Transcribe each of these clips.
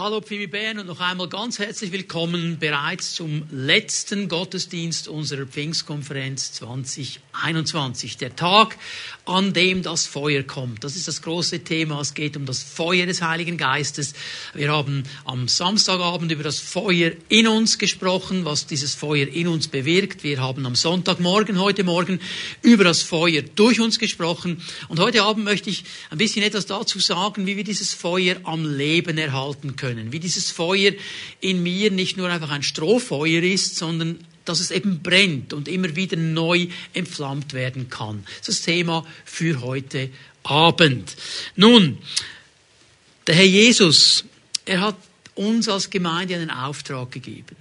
Hallo Phoebe Bern und noch einmal ganz herzlich willkommen bereits zum letzten Gottesdienst unserer Pfingstkonferenz 2021. Der Tag, an dem das Feuer kommt. Das ist das große Thema. Es geht um das Feuer des Heiligen Geistes. Wir haben am Samstagabend über das Feuer in uns gesprochen, was dieses Feuer in uns bewirkt. Wir haben am Sonntagmorgen, heute Morgen, über das Feuer durch uns gesprochen. Und heute Abend möchte ich ein bisschen etwas dazu sagen, wie wir dieses Feuer am Leben erhalten können. Wie dieses Feuer in mir nicht nur einfach ein Strohfeuer ist, sondern dass es eben brennt und immer wieder neu entflammt werden kann. Das ist das Thema für heute Abend. Nun, der Herr Jesus, er hat uns als Gemeinde einen Auftrag gegeben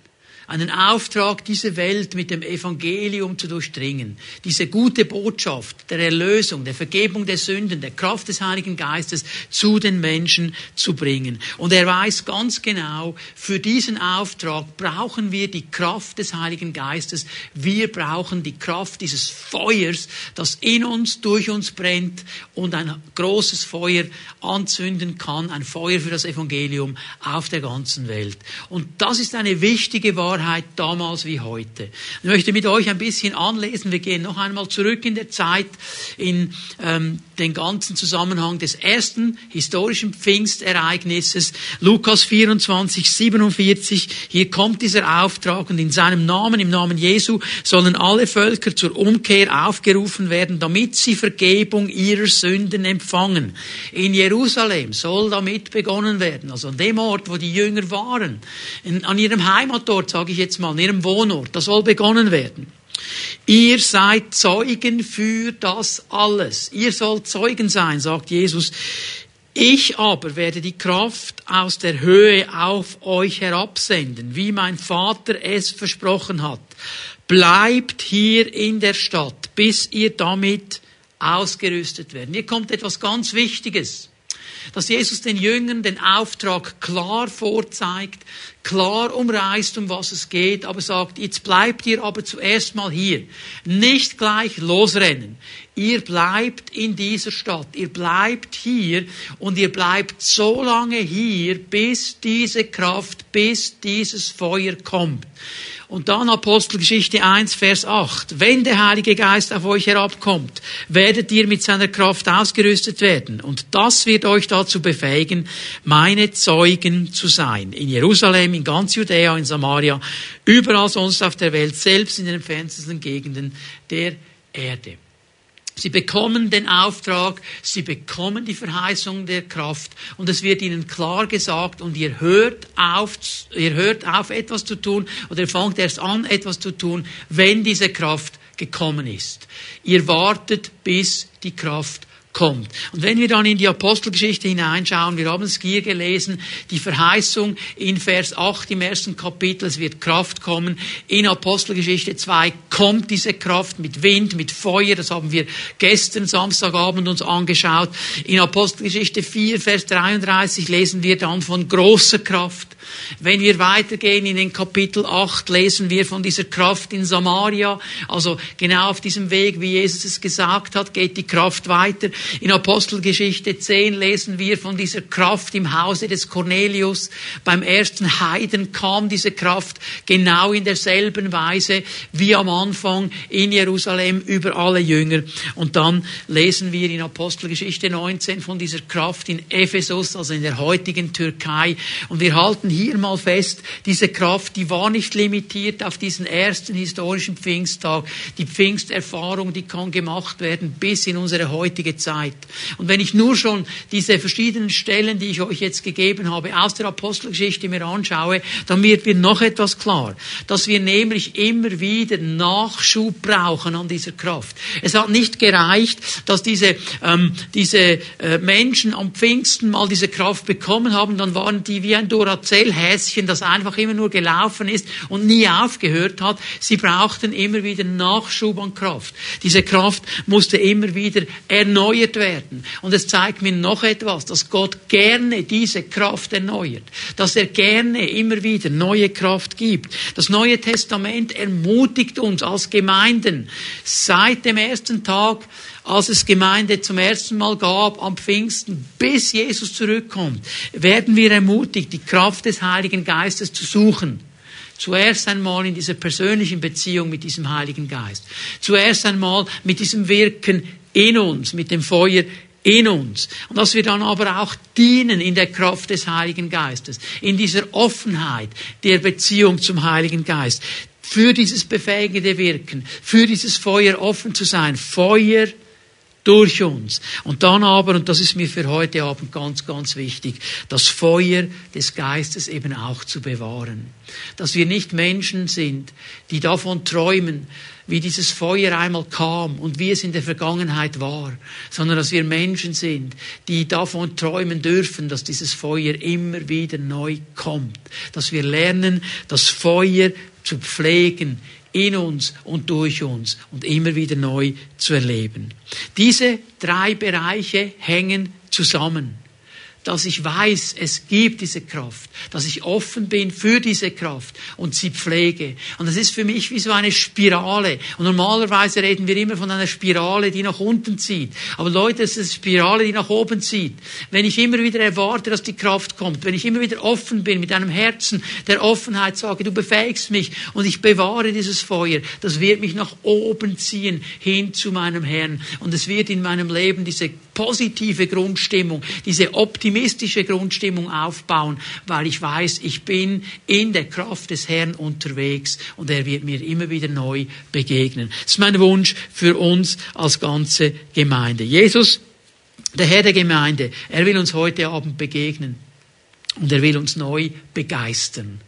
einen Auftrag, diese Welt mit dem Evangelium zu durchdringen. Diese gute Botschaft der Erlösung, der Vergebung der Sünden, der Kraft des Heiligen Geistes zu den Menschen zu bringen. Und er weiß ganz genau, für diesen Auftrag brauchen wir die Kraft des Heiligen Geistes. Wir brauchen die Kraft dieses Feuers, das in uns, durch uns brennt und ein großes Feuer anzünden kann, ein Feuer für das Evangelium auf der ganzen Welt. Und das ist eine wichtige Wahrheit Wahrheit damals wie heute. Ich möchte mit euch ein bisschen anlesen. Wir gehen noch einmal zurück in der Zeit in ähm, den ganzen Zusammenhang des ersten historischen Pfingstereignisses. Lukas 24, 47. Hier kommt dieser Auftrag und in seinem Namen, im Namen Jesu, sollen alle Völker zur Umkehr aufgerufen werden, damit sie Vergebung ihrer Sünden empfangen. In Jerusalem soll damit begonnen werden, also an dem Ort, wo die Jünger waren, in, an ihrem Heimatort, sage ich jetzt mal, an ihrem Wohnort. Das soll begonnen werden. Ihr seid Zeugen für das alles. Ihr sollt Zeugen sein, sagt Jesus. Ich aber werde die Kraft aus der Höhe auf euch herabsenden, wie mein Vater es versprochen hat. Bleibt hier in der Stadt, bis ihr damit ausgerüstet werdet. Hier kommt etwas ganz Wichtiges dass Jesus den Jüngern den Auftrag klar vorzeigt, klar umreißt, um was es geht, aber sagt, jetzt bleibt ihr aber zuerst mal hier. Nicht gleich losrennen. Ihr bleibt in dieser Stadt. Ihr bleibt hier und ihr bleibt so lange hier, bis diese Kraft, bis dieses Feuer kommt. Und dann Apostelgeschichte 1, Vers 8. Wenn der Heilige Geist auf euch herabkommt, werdet ihr mit seiner Kraft ausgerüstet werden. Und das wird euch dazu befähigen, meine Zeugen zu sein. In Jerusalem, in ganz Judäa, in Samaria, überall sonst auf der Welt, selbst in den entferntesten Gegenden der Erde. Sie bekommen den Auftrag, sie bekommen die Verheißung der Kraft und es wird ihnen klar gesagt und ihr hört auf, ihr hört auf etwas zu tun oder ihr fangt erst an etwas zu tun, wenn diese Kraft gekommen ist. Ihr wartet, bis die Kraft kommt. Und wenn wir dann in die Apostelgeschichte hineinschauen, wir haben es hier gelesen, die Verheißung in Vers 8 im ersten Kapitel, es wird Kraft kommen. In Apostelgeschichte 2 kommt diese Kraft mit Wind, mit Feuer, das haben wir gestern Samstagabend uns angeschaut. In Apostelgeschichte 4, Vers 33 lesen wir dann von großer Kraft. Wenn wir weitergehen in den Kapitel 8, lesen wir von dieser Kraft in Samaria. Also genau auf diesem Weg, wie Jesus es gesagt hat, geht die Kraft weiter. In Apostelgeschichte 10 lesen wir von dieser Kraft im Hause des Cornelius. Beim ersten Heiden kam diese Kraft genau in derselben Weise wie am Anfang in Jerusalem über alle Jünger. Und dann lesen wir in Apostelgeschichte 19 von dieser Kraft in Ephesus, also in der heutigen Türkei. Und wir halten hier mal fest, diese Kraft, die war nicht limitiert auf diesen ersten historischen Pfingsttag. Die Pfingsterfahrung, die kann gemacht werden bis in unsere heutige Zeit. Und wenn ich nur schon diese verschiedenen Stellen, die ich euch jetzt gegeben habe, aus der Apostelgeschichte mir anschaue, dann wird mir noch etwas klar, dass wir nämlich immer wieder Nachschub brauchen an dieser Kraft. Es hat nicht gereicht, dass diese, ähm, diese äh, Menschen am Pfingsten mal diese Kraft bekommen haben, dann waren die wie ein Duracell Häschen, das einfach immer nur gelaufen ist und nie aufgehört hat. Sie brauchten immer wieder Nachschub an Kraft. Diese Kraft musste immer wieder erneuert werden. Und es zeigt mir noch etwas, dass Gott gerne diese Kraft erneuert. Dass er gerne immer wieder neue Kraft gibt. Das Neue Testament ermutigt uns als Gemeinden seit dem ersten Tag als es Gemeinde zum ersten Mal gab am Pfingsten, bis Jesus zurückkommt, werden wir ermutigt, die Kraft des Heiligen Geistes zu suchen. Zuerst einmal in dieser persönlichen Beziehung mit diesem Heiligen Geist. Zuerst einmal mit diesem Wirken in uns, mit dem Feuer in uns. Und dass wir dann aber auch dienen in der Kraft des Heiligen Geistes, in dieser Offenheit der Beziehung zum Heiligen Geist, für dieses befähigende Wirken, für dieses Feuer offen zu sein. Feuer durch uns. Und dann aber, und das ist mir für heute Abend ganz, ganz wichtig, das Feuer des Geistes eben auch zu bewahren. Dass wir nicht Menschen sind, die davon träumen, wie dieses Feuer einmal kam und wie es in der Vergangenheit war, sondern dass wir Menschen sind, die davon träumen dürfen, dass dieses Feuer immer wieder neu kommt. Dass wir lernen, das Feuer zu pflegen in uns und durch uns und immer wieder neu zu erleben. Diese drei Bereiche hängen zusammen dass ich weiß, es gibt diese Kraft, dass ich offen bin für diese Kraft und sie pflege. Und das ist für mich wie so eine Spirale. Und normalerweise reden wir immer von einer Spirale, die nach unten zieht. Aber Leute, es ist eine Spirale, die nach oben zieht. Wenn ich immer wieder erwarte, dass die Kraft kommt, wenn ich immer wieder offen bin mit einem Herzen der Offenheit sage, du befähigst mich und ich bewahre dieses Feuer, das wird mich nach oben ziehen hin zu meinem Herrn. Und es wird in meinem Leben diese positive Grundstimmung, diese optimistische Grundstimmung aufbauen, weil ich weiß, ich bin in der Kraft des Herrn unterwegs und er wird mir immer wieder neu begegnen. Das ist mein Wunsch für uns als ganze Gemeinde. Jesus, der Herr der Gemeinde, er will uns heute Abend begegnen und er will uns neu begeistern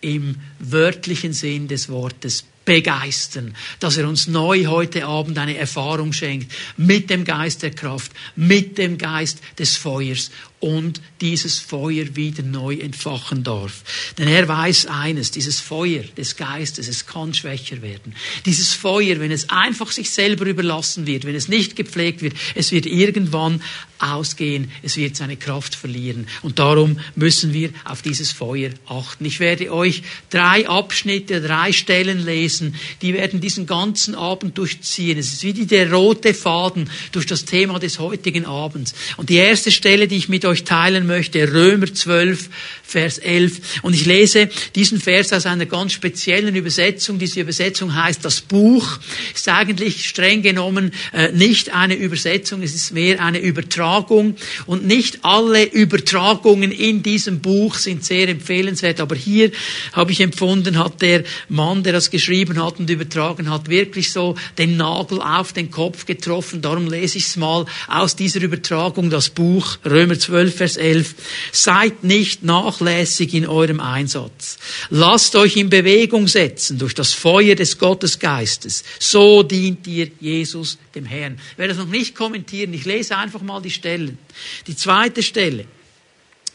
im wörtlichen Sinn des Wortes begeistern, dass er uns neu heute Abend eine Erfahrung schenkt mit dem Geist der Kraft, mit dem Geist des Feuers und dieses Feuer wieder neu entfachen darf. Denn er weiß eines, dieses Feuer des Geistes, es kann schwächer werden. Dieses Feuer, wenn es einfach sich selber überlassen wird, wenn es nicht gepflegt wird, es wird irgendwann ausgehen, es wird seine Kraft verlieren. Und darum müssen wir auf dieses Feuer achten. Ich werde euch drei Abschnitte, drei Stellen lesen, die werden diesen ganzen Abend durchziehen. Es ist wie der rote Faden durch das Thema des heutigen Abends. Und die erste Stelle, die ich mit euch teilen möchte, Römer 12, Vers 11. Und ich lese diesen Vers aus einer ganz speziellen Übersetzung. Diese Übersetzung heißt, das Buch ist eigentlich streng genommen äh, nicht eine Übersetzung, es ist mehr eine Übertragung. Und nicht alle Übertragungen in diesem Buch sind sehr empfehlenswert. Aber hier habe ich empfunden, hat der Mann, der das geschrieben hat und übertragen hat, wirklich so den Nagel auf den Kopf getroffen. Darum lese ich es mal aus dieser Übertragung, das Buch Römer 12, Vers 11. Seid nicht nach nachlässig in eurem Einsatz. Lasst euch in Bewegung setzen durch das Feuer des Gottesgeistes. So dient ihr Jesus dem Herrn. Ich werde das noch nicht kommentieren. Ich lese einfach mal die Stellen. Die zweite Stelle.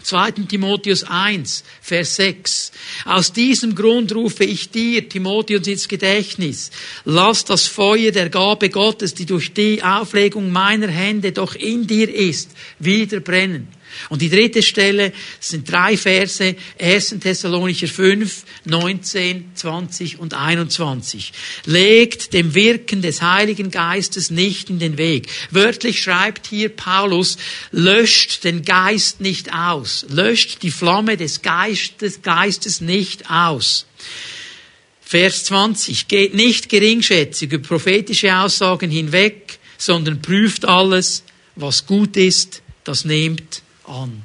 2. Timotheus 1, Vers 6. Aus diesem Grund rufe ich dir, Timotheus, ins Gedächtnis. Lass das Feuer der Gabe Gottes, die durch die Auflegung meiner Hände doch in dir ist, wieder brennen. Und die dritte Stelle sind drei Verse, 1. Thessalonicher 5, 19, 20 und 21. Legt dem Wirken des Heiligen Geistes nicht in den Weg. Wörtlich schreibt hier Paulus, löscht den Geist nicht aus. Löscht die Flamme des Geistes, Geistes nicht aus. Vers 20. Geht nicht geringschätzig über prophetische Aussagen hinweg, sondern prüft alles, was gut ist, das nehmt an.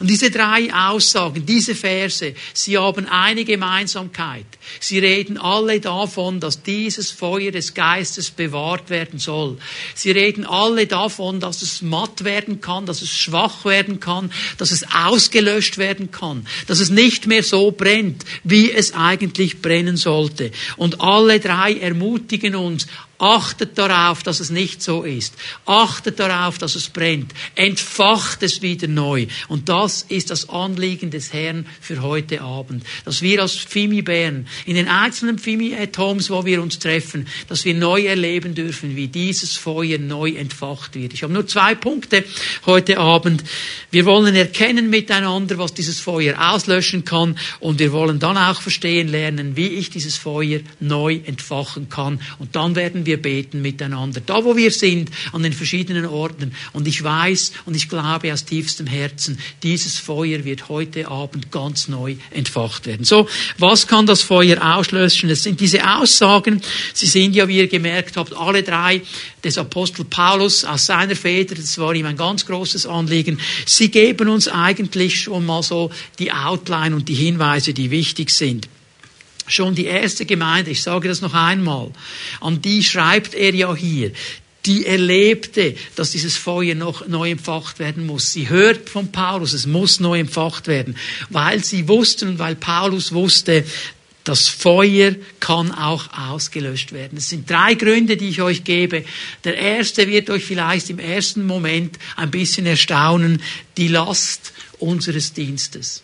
Und diese drei Aussagen, diese Verse, sie haben eine Gemeinsamkeit. Sie reden alle davon, dass dieses Feuer des Geistes bewahrt werden soll. Sie reden alle davon, dass es matt werden kann, dass es schwach werden kann, dass es ausgelöscht werden kann, dass es nicht mehr so brennt, wie es eigentlich brennen sollte. Und alle drei ermutigen uns, Achtet darauf, dass es nicht so ist. Achtet darauf, dass es brennt. Entfacht es wieder neu. Und das ist das Anliegen des Herrn für heute Abend. Dass wir als Fimi Bern, in den einzelnen Fimi at Homes, wo wir uns treffen, dass wir neu erleben dürfen, wie dieses Feuer neu entfacht wird. Ich habe nur zwei Punkte heute Abend. Wir wollen erkennen miteinander, was dieses Feuer auslöschen kann. Und wir wollen dann auch verstehen lernen, wie ich dieses Feuer neu entfachen kann. Und dann werden wir beten miteinander. Da, wo wir sind, an den verschiedenen Orten. Und ich weiß und ich glaube aus tiefstem Herzen, dieses Feuer wird heute Abend ganz neu entfacht werden. So, was kann das Feuer auslöschen? Das sind diese Aussagen. Sie sind ja, wie ihr gemerkt habt, alle drei des Apostel Paulus aus seiner Feder. Das war ihm ein ganz großes Anliegen. Sie geben uns eigentlich schon mal so die Outline und die Hinweise, die wichtig sind. Schon die erste Gemeinde, ich sage das noch einmal, an die schreibt er ja hier, die erlebte, dass dieses Feuer noch neu empfacht werden muss. Sie hört von Paulus, es muss neu empfacht werden, weil sie wussten und weil Paulus wusste, das Feuer kann auch ausgelöscht werden. Es sind drei Gründe, die ich euch gebe. Der erste wird euch vielleicht im ersten Moment ein bisschen erstaunen. Die Last unseres Dienstes.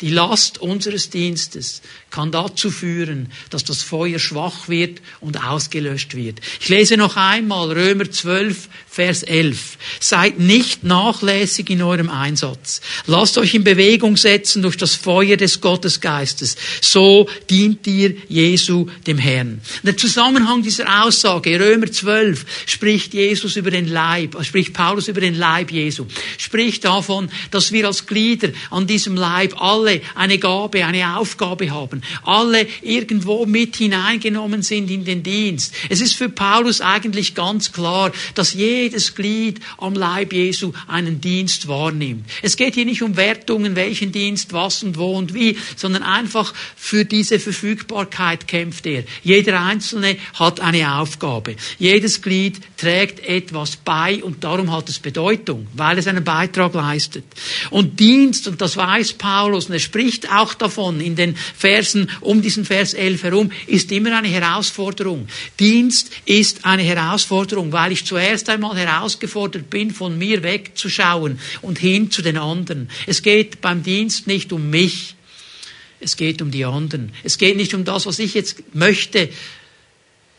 Die Last unseres Dienstes kann dazu führen, dass das Feuer schwach wird und ausgelöscht wird. Ich lese noch einmal Römer 12, Vers 11. Seid nicht nachlässig in eurem Einsatz. Lasst euch in Bewegung setzen durch das Feuer des Gottesgeistes. So dient ihr Jesu dem Herrn. Der Zusammenhang dieser Aussage, Römer 12, spricht Jesus über den Leib, spricht Paulus über den Leib Jesu. Spricht davon, dass wir als Glieder an diesem Leib alle eine Gabe, eine Aufgabe haben alle irgendwo mit hineingenommen sind in den Dienst. Es ist für Paulus eigentlich ganz klar, dass jedes Glied am Leib Jesu einen Dienst wahrnimmt. Es geht hier nicht um Wertungen, welchen Dienst, was und wo und wie, sondern einfach für diese Verfügbarkeit kämpft er. Jeder Einzelne hat eine Aufgabe. Jedes Glied trägt etwas bei und darum hat es Bedeutung, weil es einen Beitrag leistet. Und Dienst, und das weiß Paulus, und er spricht auch davon in den Versen um diesen Vers 11 herum ist immer eine Herausforderung. Dienst ist eine Herausforderung, weil ich zuerst einmal herausgefordert bin, von mir wegzuschauen und hin zu den anderen. Es geht beim Dienst nicht um mich. Es geht um die anderen. Es geht nicht um das, was ich jetzt möchte,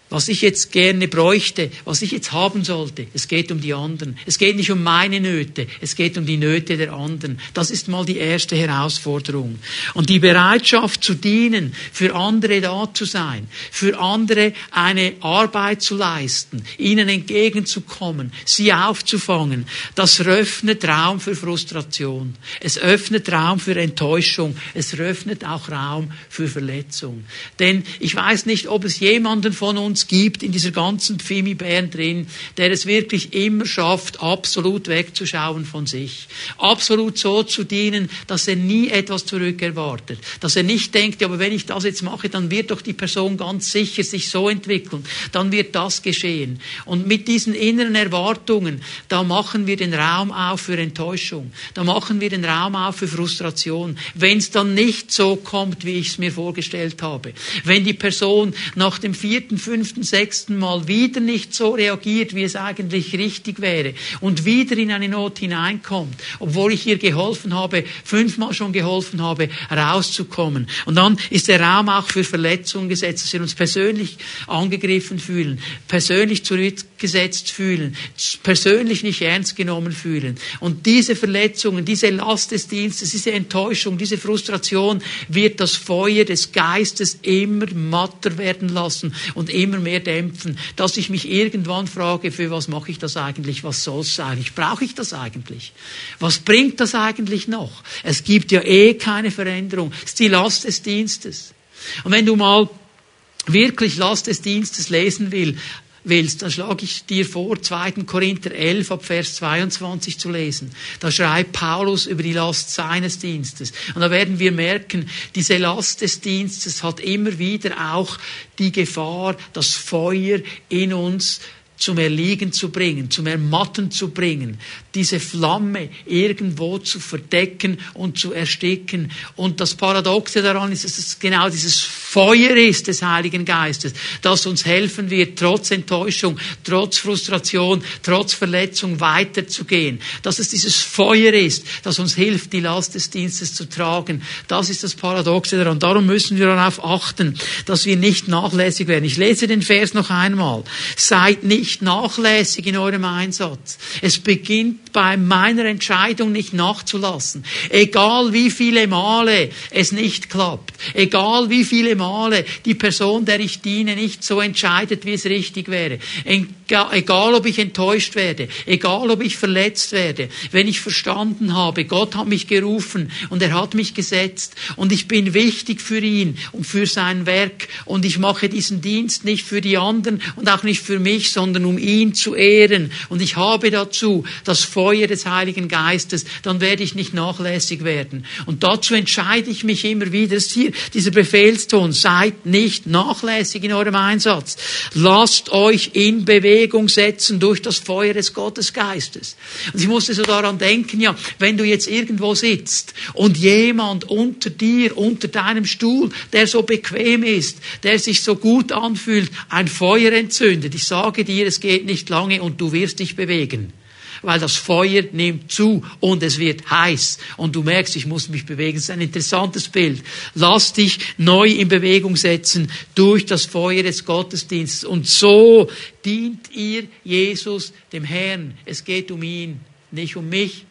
was ich jetzt gerne bräuchte, was ich jetzt haben sollte. Es geht um die anderen. Es geht nicht um meine Nöte, es geht um die Nöte der anderen. Das ist mal die erste Herausforderung. Und die Bereitschaft zu dienen, für andere da zu sein, für andere eine Arbeit zu leisten, ihnen entgegenzukommen, sie aufzufangen, das öffnet Raum für Frustration. Es öffnet Raum für Enttäuschung. Es öffnet auch Raum für Verletzung. Denn ich weiß nicht, ob es jemanden von uns uns gibt in dieser ganzen Pfimi-Bären drin, der es wirklich immer schafft, absolut wegzuschauen von sich. Absolut so zu dienen, dass er nie etwas zurückerwartet. Dass er nicht denkt, ja, aber wenn ich das jetzt mache, dann wird doch die Person ganz sicher sich so entwickeln. Dann wird das geschehen. Und mit diesen inneren Erwartungen, da machen wir den Raum auf für Enttäuschung. Da machen wir den Raum auf für Frustration. Wenn es dann nicht so kommt, wie ich es mir vorgestellt habe. Wenn die Person nach dem vierten, fünften, fünften, sechsten Mal wieder nicht so reagiert, wie es eigentlich richtig wäre und wieder in eine Not hineinkommt, obwohl ich ihr geholfen habe, fünfmal schon geholfen habe, rauszukommen. Und dann ist der Raum auch für Verletzungen gesetzt, dass wir uns persönlich angegriffen fühlen, persönlich zurückgesetzt fühlen, persönlich nicht ernst genommen fühlen. Und diese Verletzungen, diese Last des Dienstes, diese Enttäuschung, diese Frustration wird das Feuer des Geistes immer matter werden lassen und immer mehr dämpfen, dass ich mich irgendwann frage, für was mache ich das eigentlich? Was soll es eigentlich? Brauche ich das eigentlich? Was bringt das eigentlich noch? Es gibt ja eh keine Veränderung. Es ist die Last des Dienstes. Und wenn du mal wirklich Last des Dienstes lesen will, willst, dann schlage ich dir vor, 2. Korinther 11 ab Vers 22 zu lesen. Da schreibt Paulus über die Last seines Dienstes. Und da werden wir merken, diese Last des Dienstes hat immer wieder auch die Gefahr, das Feuer in uns zum Erliegen zu bringen, zum Ermatten zu bringen, diese Flamme irgendwo zu verdecken und zu ersticken. Und das Paradoxe daran ist, dass es genau dieses Feuer ist des Heiligen Geistes, das uns helfen wird, trotz Enttäuschung, trotz Frustration, trotz Verletzung weiterzugehen. Dass es dieses Feuer ist, das uns hilft, die Last des Dienstes zu tragen. Das ist das Paradoxe daran. Darum müssen wir darauf achten, dass wir nicht nachlässig werden. Ich lese den Vers noch einmal. Seid nicht nachlässig in eurem Einsatz. Es beginnt bei meiner Entscheidung nicht nachzulassen. Egal wie viele Male es nicht klappt, egal wie viele Male die Person, der ich diene, nicht so entscheidet, wie es richtig wäre. Egal, ob ich enttäuscht werde, egal, ob ich verletzt werde, wenn ich verstanden habe, Gott hat mich gerufen und er hat mich gesetzt und ich bin wichtig für ihn und für sein Werk und ich mache diesen Dienst nicht für die anderen und auch nicht für mich, sondern um ihn zu ehren und ich habe dazu das Feuer des Heiligen Geistes, dann werde ich nicht nachlässig werden. Und dazu entscheide ich mich immer wieder, das hier dieser Befehlston, seid nicht nachlässig in eurem Einsatz. Lasst euch in Bewegung setzen durch das Feuer des Gottesgeistes. Und ich musste so daran denken, ja, wenn du jetzt irgendwo sitzt und jemand unter dir, unter deinem Stuhl, der so bequem ist, der sich so gut anfühlt, ein Feuer entzündet. Ich sage dir, es geht nicht lange und du wirst dich bewegen weil das Feuer nimmt zu und es wird heiß. Und du merkst, ich muss mich bewegen. Das ist ein interessantes Bild. Lass dich neu in Bewegung setzen durch das Feuer des Gottesdienstes. Und so dient ihr Jesus, dem Herrn. Es geht um ihn, nicht um mich.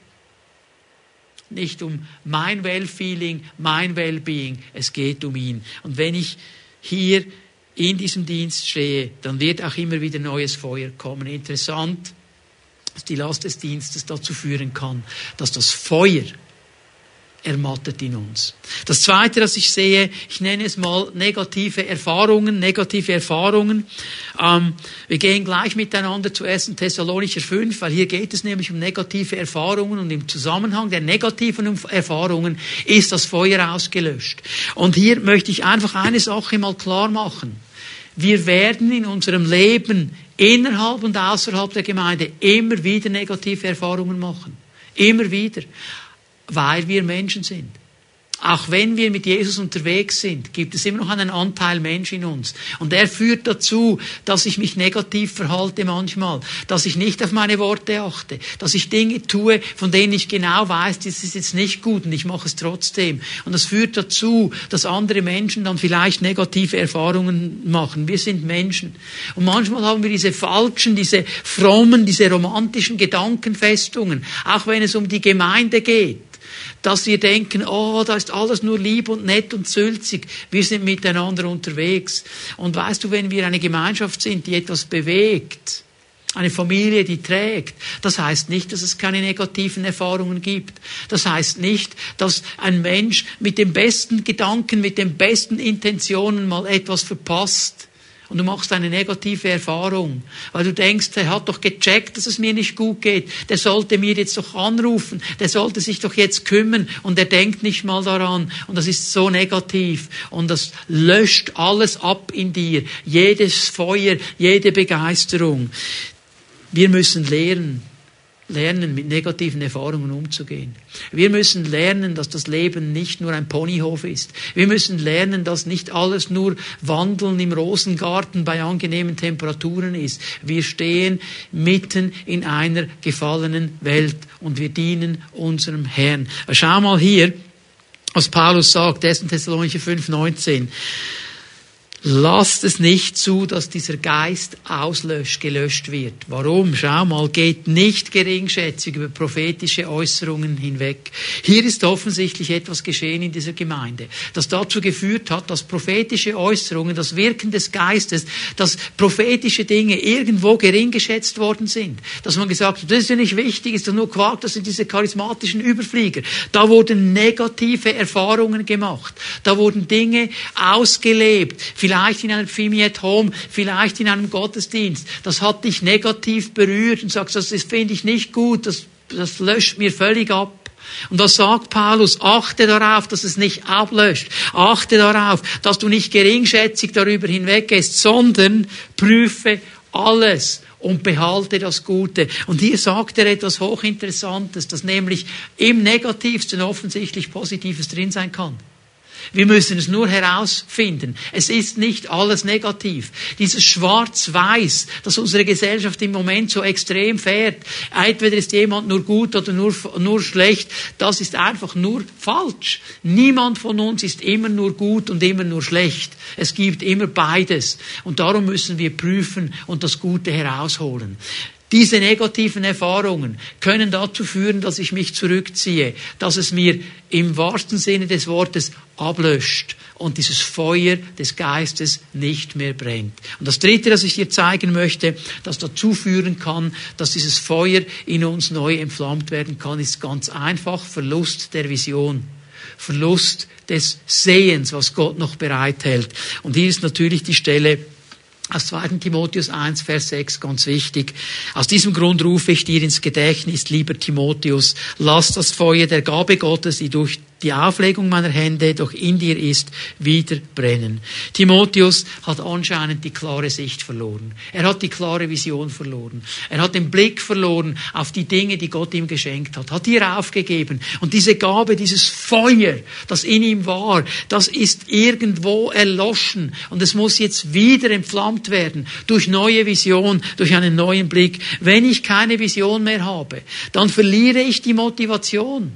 Nicht um mein Well-Feeling, mein Well-Being. Es geht um ihn. Und wenn ich hier in diesem Dienst stehe, dann wird auch immer wieder neues Feuer kommen. Interessant die Last des Dienstes dazu führen kann, dass das Feuer ermattet in uns. Das Zweite, das ich sehe, ich nenne es mal negative Erfahrungen, negative Erfahrungen. Ähm, wir gehen gleich miteinander zu 1. Thessalonicher 5, weil hier geht es nämlich um negative Erfahrungen und im Zusammenhang der negativen Erfahrungen ist das Feuer ausgelöscht. Und hier möchte ich einfach eine Sache mal klar machen. Wir werden in unserem Leben innerhalb und außerhalb der Gemeinde immer wieder negative Erfahrungen machen. Immer wieder. Weil wir Menschen sind. Auch wenn wir mit Jesus unterwegs sind, gibt es immer noch einen Anteil Mensch in uns. Und er führt dazu, dass ich mich negativ verhalte manchmal, dass ich nicht auf meine Worte achte, dass ich Dinge tue, von denen ich genau weiß, das ist jetzt nicht gut und ich mache es trotzdem. Und das führt dazu, dass andere Menschen dann vielleicht negative Erfahrungen machen. Wir sind Menschen. Und manchmal haben wir diese falschen, diese frommen, diese romantischen Gedankenfestungen, auch wenn es um die Gemeinde geht dass wir denken, oh, da ist alles nur lieb und nett und sülzig. Wir sind miteinander unterwegs. Und weißt du, wenn wir eine Gemeinschaft sind, die etwas bewegt, eine Familie, die trägt. Das heißt nicht, dass es keine negativen Erfahrungen gibt. Das heißt nicht, dass ein Mensch mit den besten Gedanken, mit den besten Intentionen mal etwas verpasst und du machst eine negative Erfahrung, weil du denkst, er hat doch gecheckt, dass es mir nicht gut geht, der sollte mir jetzt doch anrufen, der sollte sich doch jetzt kümmern. Und er denkt nicht mal daran. Und das ist so negativ. Und das löscht alles ab in dir, jedes Feuer, jede Begeisterung. Wir müssen lernen, lernen, mit negativen Erfahrungen umzugehen. Wir müssen lernen, dass das Leben nicht nur ein Ponyhof ist. Wir müssen lernen, dass nicht alles nur Wandeln im Rosengarten bei angenehmen Temperaturen ist. Wir stehen mitten in einer gefallenen Welt und wir dienen unserem Herrn. Schau mal hier, was Paulus sagt, 1. Thessalonicher 5, 19. Lasst es nicht zu, dass dieser Geist auslöscht, gelöscht wird. Warum? Schau mal, geht nicht geringschätzig über prophetische Äußerungen hinweg. Hier ist offensichtlich etwas geschehen in dieser Gemeinde, das dazu geführt hat, dass prophetische Äußerungen, das Wirken des Geistes, dass prophetische Dinge irgendwo gering geschätzt worden sind. Dass man gesagt hat, das ist ja nicht wichtig, ist doch nur Quark, das sind diese charismatischen Überflieger. Da wurden negative Erfahrungen gemacht. Da wurden Dinge ausgelebt vielleicht in einem Family at Home, vielleicht in einem Gottesdienst. Das hat dich negativ berührt und sagst, das finde ich nicht gut, das, das löscht mir völlig ab. Und was sagt Paulus? Achte darauf, dass es nicht ablöscht. Achte darauf, dass du nicht geringschätzig darüber hinweggehst, sondern prüfe alles und behalte das Gute. Und hier sagt er etwas Hochinteressantes, dass nämlich im Negativsten offensichtlich Positives drin sein kann. Wir müssen es nur herausfinden. Es ist nicht alles negativ. Dieses Schwarz-Weiß, das unsere Gesellschaft im Moment so extrem fährt, entweder ist jemand nur gut oder nur, nur schlecht, das ist einfach nur falsch. Niemand von uns ist immer nur gut und immer nur schlecht. Es gibt immer beides. Und darum müssen wir prüfen und das Gute herausholen. Diese negativen Erfahrungen können dazu führen, dass ich mich zurückziehe, dass es mir im wahrsten Sinne des Wortes ablöscht und dieses Feuer des Geistes nicht mehr brennt. Und das Dritte, das ich dir zeigen möchte, das dazu führen kann, dass dieses Feuer in uns neu entflammt werden kann, ist ganz einfach Verlust der Vision. Verlust des Sehens, was Gott noch bereithält. Und hier ist natürlich die Stelle, aus 2. Timotheus 1, Vers 6 ganz wichtig. Aus diesem Grund rufe ich dir ins Gedächtnis, lieber Timotheus, lass das Feuer der Gabe Gottes, die durch die Auflegung meiner Hände doch in dir ist, wieder brennen. Timotheus hat anscheinend die klare Sicht verloren. Er hat die klare Vision verloren. Er hat den Blick verloren auf die Dinge, die Gott ihm geschenkt hat. Hat ihr aufgegeben. Und diese Gabe, dieses Feuer, das in ihm war, das ist irgendwo erloschen. Und es muss jetzt wieder entflammt werden. Durch neue Vision, durch einen neuen Blick. Wenn ich keine Vision mehr habe, dann verliere ich die Motivation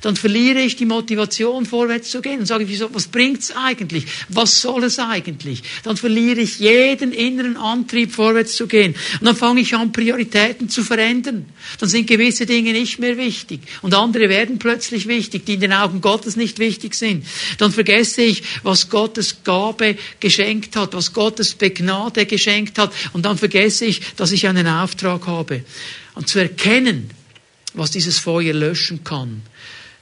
dann verliere ich die Motivation, vorwärts zu gehen. Und sage wieso, was bringt's eigentlich? Was soll es eigentlich? Dann verliere ich jeden inneren Antrieb, vorwärts zu gehen. Und dann fange ich an, Prioritäten zu verändern. Dann sind gewisse Dinge nicht mehr wichtig. Und andere werden plötzlich wichtig, die in den Augen Gottes nicht wichtig sind. Dann vergesse ich, was Gottes Gabe geschenkt hat, was Gottes Begnade geschenkt hat. Und dann vergesse ich, dass ich einen Auftrag habe. Und zu erkennen, was dieses Feuer löschen kann,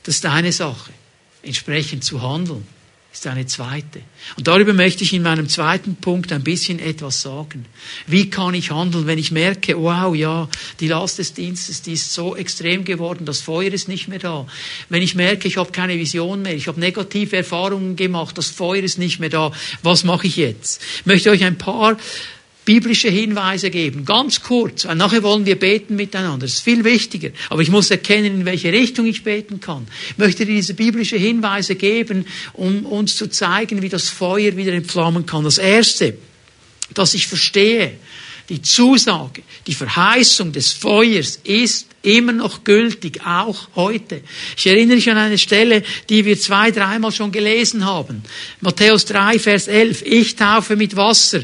das ist eine Sache. Entsprechend zu handeln ist eine zweite. Und darüber möchte ich in meinem zweiten Punkt ein bisschen etwas sagen. Wie kann ich handeln, wenn ich merke, wow, ja, die Last des Dienstes, die ist so extrem geworden, das Feuer ist nicht mehr da. Wenn ich merke, ich habe keine Vision mehr, ich habe negative Erfahrungen gemacht, das Feuer ist nicht mehr da, was mache ich jetzt? Ich möchte euch ein paar biblische Hinweise geben. Ganz kurz. Und nachher wollen wir beten miteinander. Das ist viel wichtiger. Aber ich muss erkennen, in welche Richtung ich beten kann. Ich möchte dir diese biblische Hinweise geben, um uns zu zeigen, wie das Feuer wieder entflammen kann. Das erste, dass ich verstehe, die Zusage, die Verheißung des Feuers ist immer noch gültig, auch heute. Ich erinnere mich an eine Stelle, die wir zwei, dreimal schon gelesen haben. Matthäus 3, Vers 11. Ich taufe mit Wasser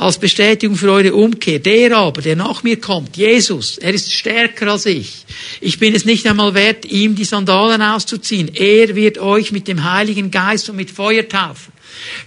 als Bestätigung für eure Umkehr. Der aber, der nach mir kommt, Jesus, er ist stärker als ich. Ich bin es nicht einmal wert, ihm die Sandalen auszuziehen. Er wird euch mit dem Heiligen Geist und mit Feuer taufen.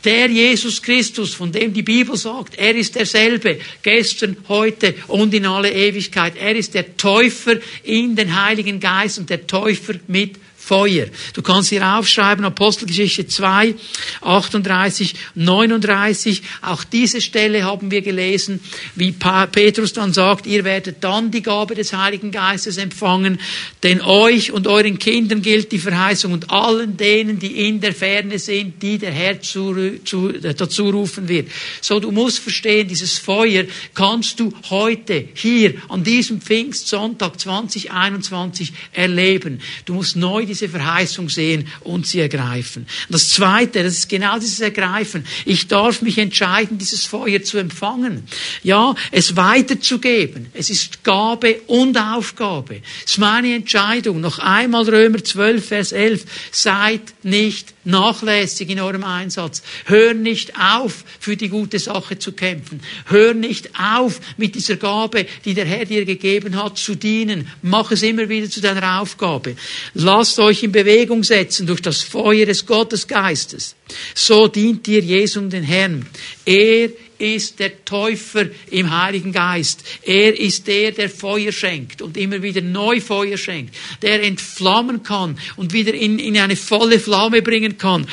Der Jesus Christus, von dem die Bibel sagt, er ist derselbe, gestern, heute und in alle Ewigkeit. Er ist der Täufer in den Heiligen Geist und der Täufer mit Feuer. Du kannst hier aufschreiben, Apostelgeschichte 2, 38, 39. Auch diese Stelle haben wir gelesen, wie Petrus dann sagt, ihr werdet dann die Gabe des Heiligen Geistes empfangen, denn euch und euren Kindern gilt die Verheißung und allen denen, die in der Ferne sind, die der Herr zu, zu, dazu rufen wird. So, du musst verstehen, dieses Feuer kannst du heute, hier, an diesem Pfingstsonntag 2021 erleben. Du musst neu diese Verheißung sehen und sie ergreifen. Das Zweite, das ist genau dieses Ergreifen. Ich darf mich entscheiden, dieses Feuer zu empfangen. Ja, es weiterzugeben. Es ist Gabe und Aufgabe. Es ist meine Entscheidung. Noch einmal Römer 12, Vers 11. Seid nicht nachlässig in eurem Einsatz. Hör nicht auf, für die gute Sache zu kämpfen. Hör nicht auf, mit dieser Gabe, die der Herr dir gegeben hat, zu dienen. Mach es immer wieder zu deiner Aufgabe. Lasst euch in Bewegung setzen durch das Feuer des Gottesgeistes. So dient ihr Jesum den Herrn. Er ist der Täufer im Heiligen Geist. Er ist der, der Feuer schenkt und immer wieder neu Feuer schenkt, der entflammen kann und wieder in, in eine volle Flamme bringen kann,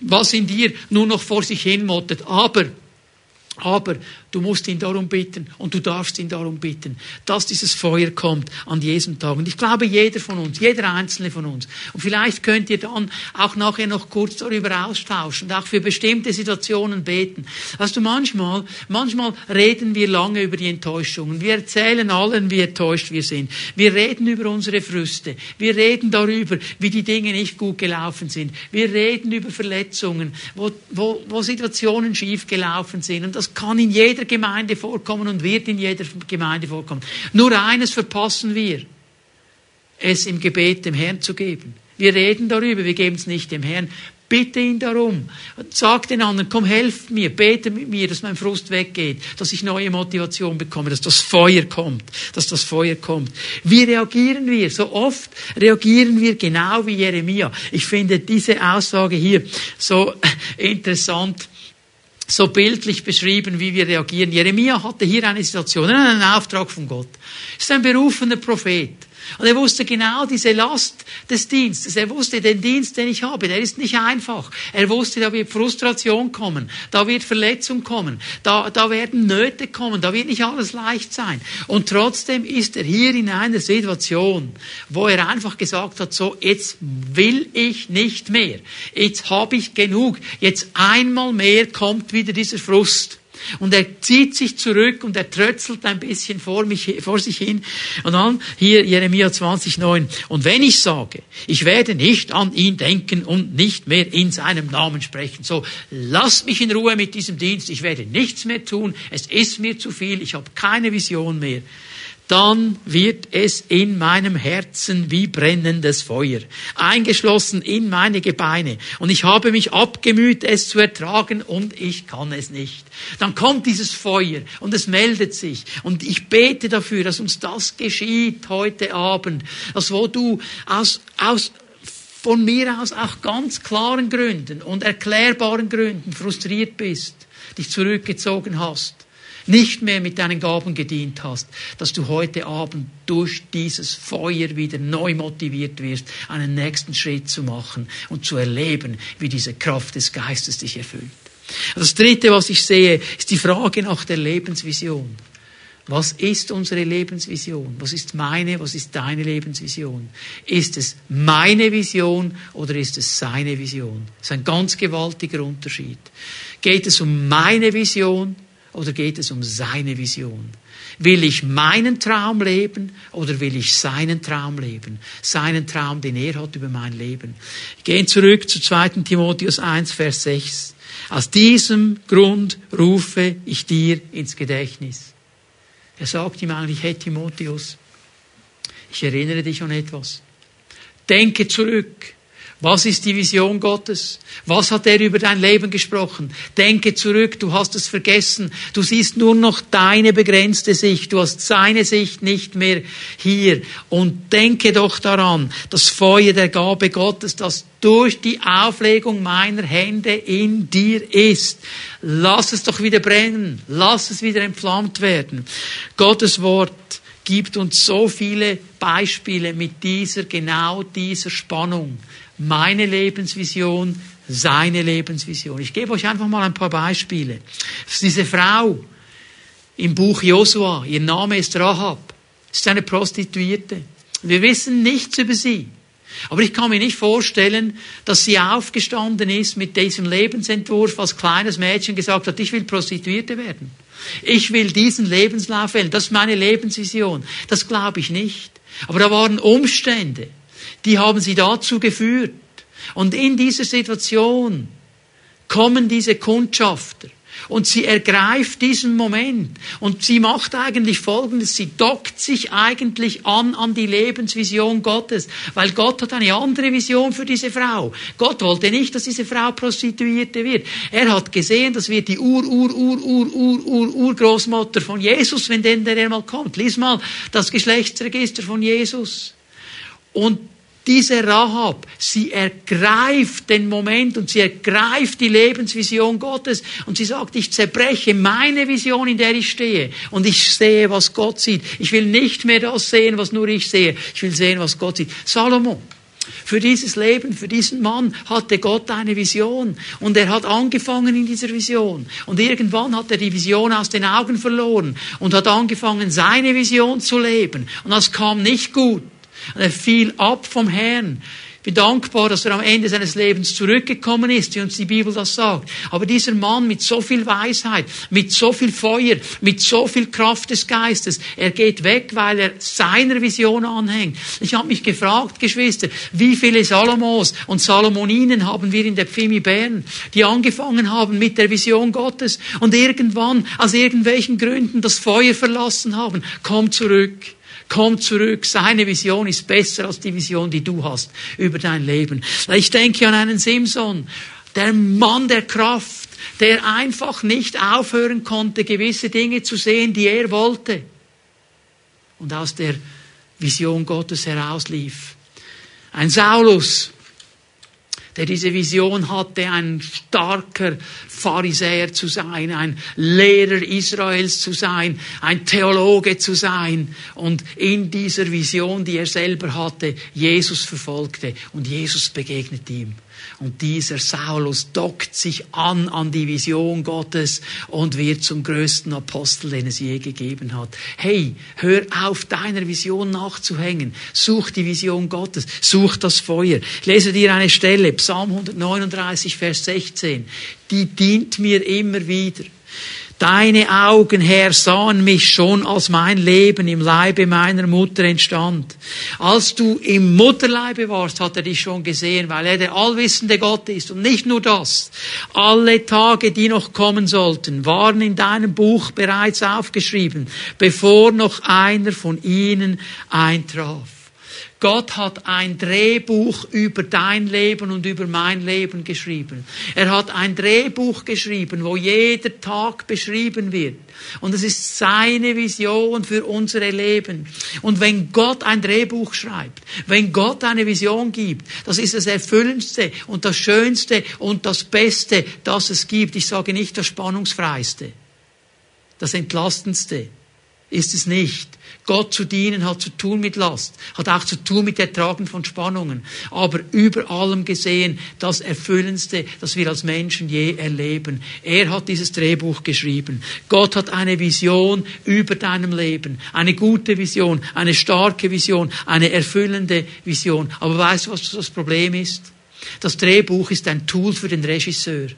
was in dir nur noch vor sich hin mottet. Aber aber du musst ihn darum bitten und du darfst ihn darum bitten, dass dieses Feuer kommt an diesem Tag. Und ich glaube, jeder von uns, jeder einzelne von uns. Und vielleicht könnt ihr dann auch nachher noch kurz darüber austauschen und auch für bestimmte Situationen beten. Weißt du, manchmal, manchmal reden wir lange über die Enttäuschungen. Wir erzählen allen, wie enttäuscht wir sind. Wir reden über unsere Früste. Wir reden darüber, wie die Dinge nicht gut gelaufen sind. Wir reden über Verletzungen, wo, wo, wo Situationen schief gelaufen sind. Und das kann in jeder Gemeinde vorkommen und wird in jeder Gemeinde vorkommen. Nur eines verpassen wir, es im Gebet dem Herrn zu geben. Wir reden darüber, wir geben es nicht dem Herrn. Bitte ihn darum. Sag den anderen, komm, helft mir, bete mit mir, dass mein Frust weggeht, dass ich neue Motivation bekomme, dass das Feuer kommt, dass das Feuer kommt. Wie reagieren wir? So oft reagieren wir genau wie Jeremia. Ich finde diese Aussage hier so interessant so bildlich beschrieben, wie wir reagieren. Jeremia hatte hier eine Situation, einen Auftrag von Gott. Er ist ein berufener Prophet. Und er wusste genau diese Last des Dienstes. Er wusste, den Dienst, den ich habe, der ist nicht einfach. Er wusste, da wird Frustration kommen, da wird Verletzung kommen, da, da werden Nöte kommen, da wird nicht alles leicht sein. Und trotzdem ist er hier in einer Situation, wo er einfach gesagt hat, so, jetzt will ich nicht mehr. Jetzt habe ich genug. Jetzt einmal mehr kommt wieder dieser Frust. Und er zieht sich zurück und er trötzelt ein bisschen vor, mich, vor sich hin. Und dann hier Jeremia 20,9. Und wenn ich sage, ich werde nicht an ihn denken und nicht mehr in seinem Namen sprechen, so lasst mich in Ruhe mit diesem Dienst, ich werde nichts mehr tun, es ist mir zu viel, ich habe keine Vision mehr dann wird es in meinem Herzen wie brennendes Feuer, eingeschlossen in meine Gebeine. Und ich habe mich abgemüht, es zu ertragen, und ich kann es nicht. Dann kommt dieses Feuer und es meldet sich. Und ich bete dafür, dass uns das geschieht heute Abend, dass wo du aus, aus von mir aus auch ganz klaren Gründen und erklärbaren Gründen frustriert bist, dich zurückgezogen hast nicht mehr mit deinen Gaben gedient hast, dass du heute Abend durch dieses Feuer wieder neu motiviert wirst, einen nächsten Schritt zu machen und zu erleben, wie diese Kraft des Geistes dich erfüllt. Das Dritte, was ich sehe, ist die Frage nach der Lebensvision. Was ist unsere Lebensvision? Was ist meine, was ist deine Lebensvision? Ist es meine Vision oder ist es seine Vision? Das ist ein ganz gewaltiger Unterschied. Geht es um meine Vision oder geht es um seine Vision? Will ich meinen Traum leben oder will ich seinen Traum leben? Seinen Traum, den er hat über mein Leben. Gehen zurück zu 2. Timotheus 1, Vers 6. Aus diesem Grund rufe ich dir ins Gedächtnis. Er sagt ihm eigentlich, hey Timotheus, ich erinnere dich an etwas. Denke zurück was ist die Vision Gottes? Was hat er über dein Leben gesprochen? Denke zurück, du hast es vergessen. Du siehst nur noch deine begrenzte Sicht. Du hast seine Sicht nicht mehr hier. Und denke doch daran, das Feuer der Gabe Gottes, das durch die Auflegung meiner Hände in dir ist. Lass es doch wieder brennen. Lass es wieder entflammt werden. Gottes Wort gibt uns so viele Beispiele mit dieser, genau dieser Spannung meine Lebensvision, seine Lebensvision. Ich gebe euch einfach mal ein paar Beispiele. Diese Frau im Buch Josua, ihr Name ist Rahab, ist eine Prostituierte. Wir wissen nichts über sie. Aber ich kann mir nicht vorstellen, dass sie aufgestanden ist mit diesem Lebensentwurf als kleines Mädchen gesagt hat, ich will Prostituierte werden. Ich will diesen Lebenslauf wählen. Das ist meine Lebensvision. Das glaube ich nicht. Aber da waren Umstände die haben sie dazu geführt. Und in dieser Situation kommen diese Kundschafter und sie ergreift diesen Moment und sie macht eigentlich Folgendes, sie dockt sich eigentlich an an die Lebensvision Gottes, weil Gott hat eine andere Vision für diese Frau. Gott wollte nicht, dass diese Frau Prostituierte wird. Er hat gesehen, das wird die Ur, Ur, Ur, Ur, Ur, Ur, Urgroßmutter von Jesus, wenn denn der mal kommt. Lies mal das Geschlechtsregister von Jesus. Und diese Rahab, sie ergreift den Moment und sie ergreift die Lebensvision Gottes und sie sagt, ich zerbreche meine Vision, in der ich stehe und ich sehe, was Gott sieht. Ich will nicht mehr das sehen, was nur ich sehe. Ich will sehen, was Gott sieht. Salomo. Für dieses Leben, für diesen Mann hatte Gott eine Vision und er hat angefangen in dieser Vision und irgendwann hat er die Vision aus den Augen verloren und hat angefangen seine Vision zu leben und das kam nicht gut. Und er fiel ab vom Herrn. Bin dankbar, dass er am Ende seines Lebens zurückgekommen ist, wie uns die Bibel das sagt. Aber dieser Mann mit so viel Weisheit, mit so viel Feuer, mit so viel Kraft des Geistes, er geht weg, weil er seiner Vision anhängt. Ich habe mich gefragt, Geschwister, wie viele Salomos und Salomoninen haben wir in der Pfimi Bern, die angefangen haben mit der Vision Gottes und irgendwann aus irgendwelchen Gründen das Feuer verlassen haben. Komm zurück. Komm zurück. Seine Vision ist besser als die Vision, die du hast über dein Leben. Ich denke an einen Simson, der Mann der Kraft, der einfach nicht aufhören konnte, gewisse Dinge zu sehen, die er wollte. Und aus der Vision Gottes herauslief. Ein Saulus, der diese Vision hatte, ein starker Pharisäer zu sein, ein Lehrer Israels zu sein, ein Theologe zu sein und in dieser Vision, die er selber hatte, Jesus verfolgte und Jesus begegnet ihm. Und dieser Saulus dockt sich an an die Vision Gottes und wird zum größten Apostel, den es je gegeben hat. Hey, hör auf, deiner Vision nachzuhängen. Such die Vision Gottes. Such das Feuer. Ich lese dir eine Stelle, Psalm 139, Vers 16. Die dient mir immer wieder. Deine Augen, Herr, sahen mich schon, als mein Leben im Leibe meiner Mutter entstand. Als du im Mutterleibe warst, hat er dich schon gesehen, weil er der allwissende Gott ist. Und nicht nur das. Alle Tage, die noch kommen sollten, waren in deinem Buch bereits aufgeschrieben, bevor noch einer von ihnen eintraf. Gott hat ein Drehbuch über dein Leben und über mein Leben geschrieben. Er hat ein Drehbuch geschrieben, wo jeder Tag beschrieben wird. Und es ist seine Vision für unsere Leben. Und wenn Gott ein Drehbuch schreibt, wenn Gott eine Vision gibt, das ist das Erfüllendste und das Schönste und das Beste, das es gibt. Ich sage nicht das Spannungsfreiste. Das Entlastendste ist es nicht. Gott zu dienen hat zu tun mit Last, hat auch zu tun mit Ertragen von Spannungen, aber über allem gesehen das Erfüllendste, das wir als Menschen je erleben. Er hat dieses Drehbuch geschrieben. Gott hat eine Vision über deinem Leben, eine gute Vision, eine starke Vision, eine erfüllende Vision. Aber weißt du, was das Problem ist? Das Drehbuch ist ein Tool für den Regisseur.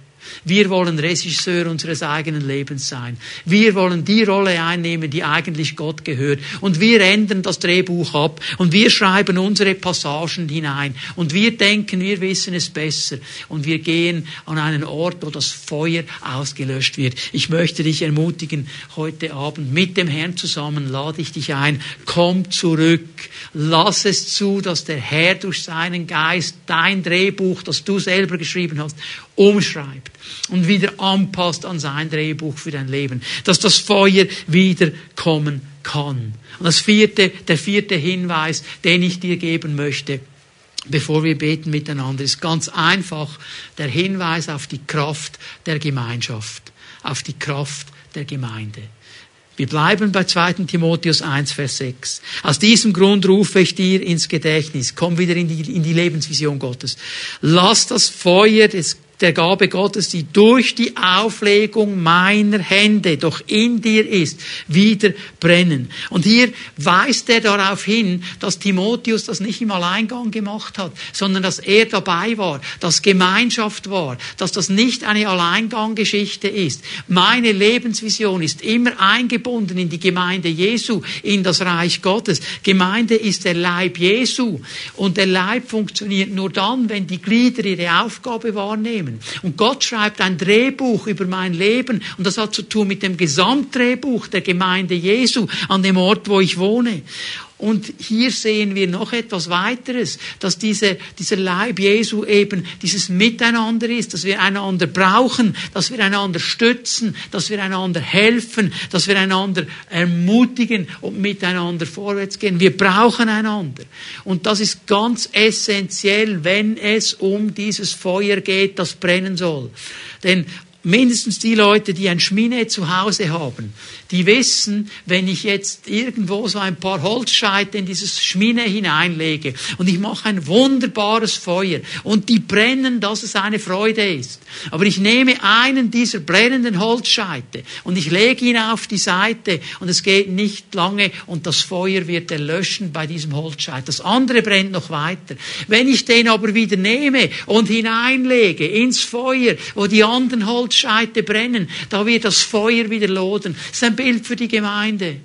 Wir wollen Regisseur unseres eigenen Lebens sein. Wir wollen die Rolle einnehmen, die eigentlich Gott gehört. Und wir ändern das Drehbuch ab und wir schreiben unsere Passagen hinein. Und wir denken, wir wissen es besser. Und wir gehen an einen Ort, wo das Feuer ausgelöscht wird. Ich möchte dich ermutigen, heute Abend mit dem Herrn zusammen lade ich dich ein. Komm zurück. Lass es zu, dass der Herr durch seinen Geist dein Drehbuch, das du selber geschrieben hast, umschreibt und wieder anpasst an sein Drehbuch für dein Leben, dass das Feuer wieder kommen kann. Und das vierte, der vierte Hinweis, den ich dir geben möchte, bevor wir beten miteinander, ist ganz einfach der Hinweis auf die Kraft der Gemeinschaft, auf die Kraft der Gemeinde. Wir bleiben bei 2. Timotheus 1, Vers 6. Aus diesem Grund rufe ich dir ins Gedächtnis. Komm wieder in die, in die Lebensvision Gottes. Lass das Feuer des der Gabe Gottes, die durch die Auflegung meiner Hände doch in dir ist, wieder brennen. Und hier weist er darauf hin, dass Timotheus das nicht im Alleingang gemacht hat, sondern dass er dabei war, dass Gemeinschaft war, dass das nicht eine Alleinganggeschichte ist. Meine Lebensvision ist immer eingebunden in die Gemeinde Jesu, in das Reich Gottes. Gemeinde ist der Leib Jesu und der Leib funktioniert nur dann, wenn die Glieder ihre Aufgabe wahrnehmen. Leben. Und Gott schreibt ein Drehbuch über mein Leben und das hat zu tun mit dem Gesamtdrehbuch der Gemeinde Jesu an dem Ort, wo ich wohne. Und hier sehen wir noch etwas weiteres, dass diese, dieser Leib Jesu eben dieses Miteinander ist, dass wir einander brauchen, dass wir einander stützen, dass wir einander helfen, dass wir einander ermutigen und miteinander vorwärts gehen. Wir brauchen einander. Und das ist ganz essentiell, wenn es um dieses Feuer geht, das brennen soll. Denn mindestens die Leute, die ein Schmine zu Hause haben, die wissen, wenn ich jetzt irgendwo so ein paar Holzscheite in dieses Schmine hineinlege und ich mache ein wunderbares Feuer und die brennen, dass es eine Freude ist. Aber ich nehme einen dieser brennenden Holzscheite und ich lege ihn auf die Seite und es geht nicht lange und das Feuer wird erlöschen bei diesem Holzscheit. Das andere brennt noch weiter. Wenn ich den aber wieder nehme und hineinlege ins Feuer, wo die anderen Holzscheite brennen, da wird das Feuer wieder loden. Das ist ein Bild für die Gemeinde.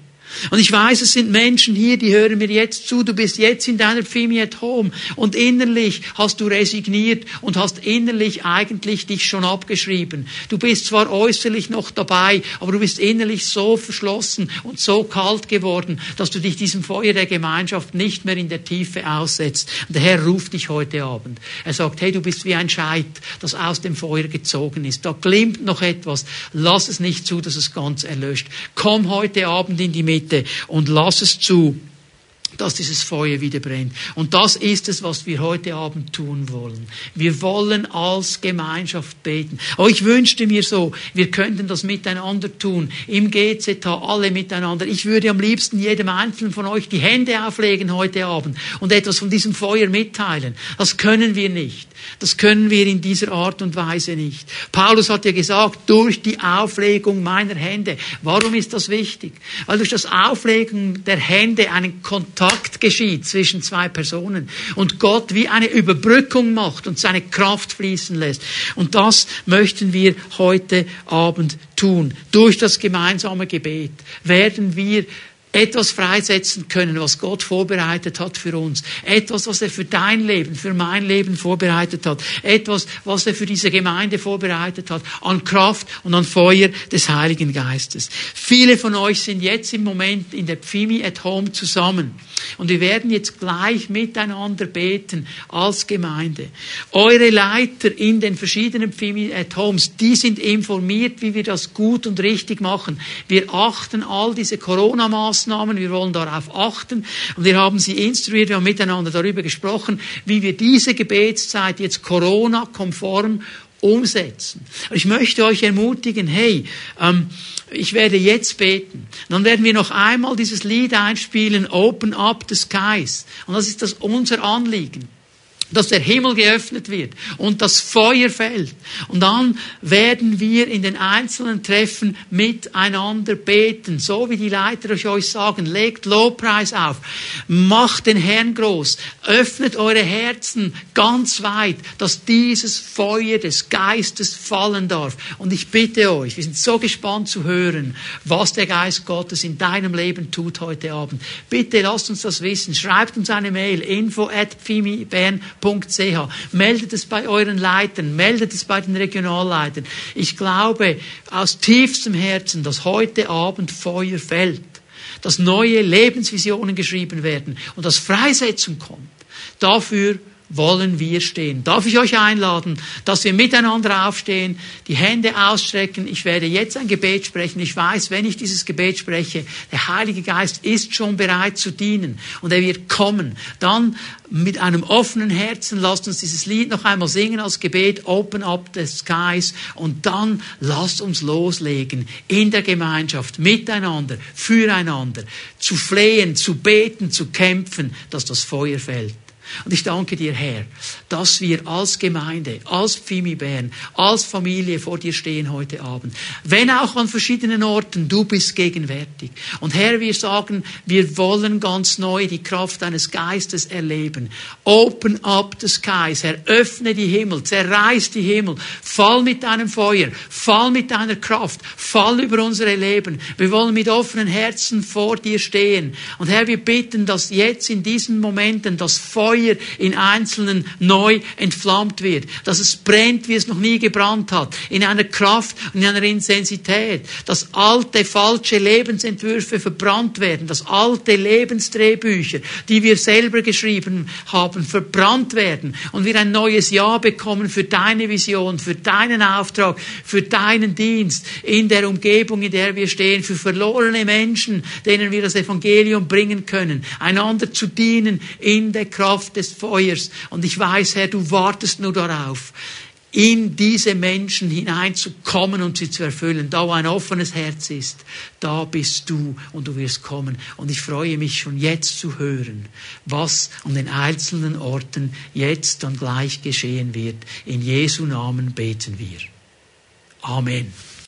Und ich weiß, es sind Menschen hier, die hören mir jetzt zu. Du bist jetzt in deiner Family at Home und innerlich hast du resigniert und hast innerlich eigentlich dich schon abgeschrieben. Du bist zwar äußerlich noch dabei, aber du bist innerlich so verschlossen und so kalt geworden, dass du dich diesem Feuer der Gemeinschaft nicht mehr in der Tiefe aussetzt. Und der Herr ruft dich heute Abend. Er sagt, hey, du bist wie ein Scheit, das aus dem Feuer gezogen ist. Da glimmt noch etwas. Lass es nicht zu, dass es ganz erlöscht. Komm heute Abend in die Mitte bitte. Und lass es zu, dass dieses Feuer wieder brennt. Und das ist es, was wir heute Abend tun wollen. Wir wollen als Gemeinschaft beten. Oh, ich wünschte mir so, wir könnten das miteinander tun. Im GZH alle miteinander. Ich würde am liebsten jedem Einzelnen von euch die Hände auflegen heute Abend und etwas von diesem Feuer mitteilen. Das können wir nicht. Das können wir in dieser Art und Weise nicht. Paulus hat ja gesagt, durch die Auflegung meiner Hände. Warum ist das wichtig? Weil durch das Auflegen der Hände einen Kontakt geschieht zwischen zwei Personen und Gott wie eine Überbrückung macht und seine Kraft fließen lässt. Und das möchten wir heute Abend tun. Durch das gemeinsame Gebet werden wir etwas freisetzen können, was Gott vorbereitet hat für uns. Etwas, was er für dein Leben, für mein Leben vorbereitet hat. Etwas, was er für diese Gemeinde vorbereitet hat. An Kraft und an Feuer des Heiligen Geistes. Viele von euch sind jetzt im Moment in der Pfimi at Home zusammen. Und wir werden jetzt gleich miteinander beten als Gemeinde. Eure Leiter in den verschiedenen Pfimi at Homes, die sind informiert, wie wir das gut und richtig machen. Wir achten all diese Corona-Maßnahmen Maßnahmen, wir wollen darauf achten und wir haben sie instruiert, wir haben miteinander darüber gesprochen, wie wir diese Gebetszeit jetzt Corona-konform umsetzen. Ich möchte euch ermutigen, hey, ähm, ich werde jetzt beten. Dann werden wir noch einmal dieses Lied einspielen, Open Up the Skies. Und das ist das unser Anliegen dass der Himmel geöffnet wird und das Feuer fällt. Und dann werden wir in den einzelnen Treffen miteinander beten, so wie die Leiter euch sagen, legt Lobpreis auf, macht den Herrn groß, öffnet eure Herzen ganz weit, dass dieses Feuer des Geistes fallen darf. Und ich bitte euch, wir sind so gespannt zu hören, was der Geist Gottes in deinem Leben tut heute Abend. Bitte lasst uns das wissen. Schreibt uns eine Mail, info at Meldet es bei euren Leitern, meldet es bei den Regionalleitern. Ich glaube aus tiefstem Herzen, dass heute Abend Feuer fällt, dass neue Lebensvisionen geschrieben werden und dass Freisetzung kommt. Dafür wollen wir stehen. Darf ich euch einladen, dass wir miteinander aufstehen, die Hände ausstrecken. Ich werde jetzt ein Gebet sprechen. Ich weiß, wenn ich dieses Gebet spreche, der Heilige Geist ist schon bereit zu dienen und er wird kommen. Dann mit einem offenen Herzen lasst uns dieses Lied noch einmal singen als Gebet, Open Up the Skies und dann lasst uns loslegen in der Gemeinschaft, miteinander, füreinander, zu flehen, zu beten, zu kämpfen, dass das Feuer fällt. Und ich danke dir, Herr, dass wir als Gemeinde, als Pfimi Bern, als Familie vor dir stehen heute Abend. Wenn auch an verschiedenen Orten, du bist gegenwärtig. Und Herr, wir sagen, wir wollen ganz neu die Kraft deines Geistes erleben. Open up the skies. Herr, öffne die Himmel, zerreiß die Himmel. Fall mit deinem Feuer, fall mit deiner Kraft, fall über unsere Leben. Wir wollen mit offenen Herzen vor dir stehen. Und Herr, wir bitten, dass jetzt in diesen Momenten das Feuer in Einzelnen neu entflammt wird, dass es brennt, wie es noch nie gebrannt hat, in einer Kraft und in einer Intensität, dass alte, falsche Lebensentwürfe verbrannt werden, dass alte Lebensdrehbücher, die wir selber geschrieben haben, verbrannt werden und wir ein neues Ja bekommen für deine Vision, für deinen Auftrag, für deinen Dienst in der Umgebung, in der wir stehen, für verlorene Menschen, denen wir das Evangelium bringen können, einander zu dienen in der Kraft des Feuers. Und ich weiß, Herr, du wartest nur darauf, in diese Menschen hineinzukommen und sie zu erfüllen. Da wo ein offenes Herz ist, da bist du und du wirst kommen. Und ich freue mich schon jetzt zu hören, was an den einzelnen Orten jetzt dann gleich geschehen wird. In Jesu Namen beten wir. Amen.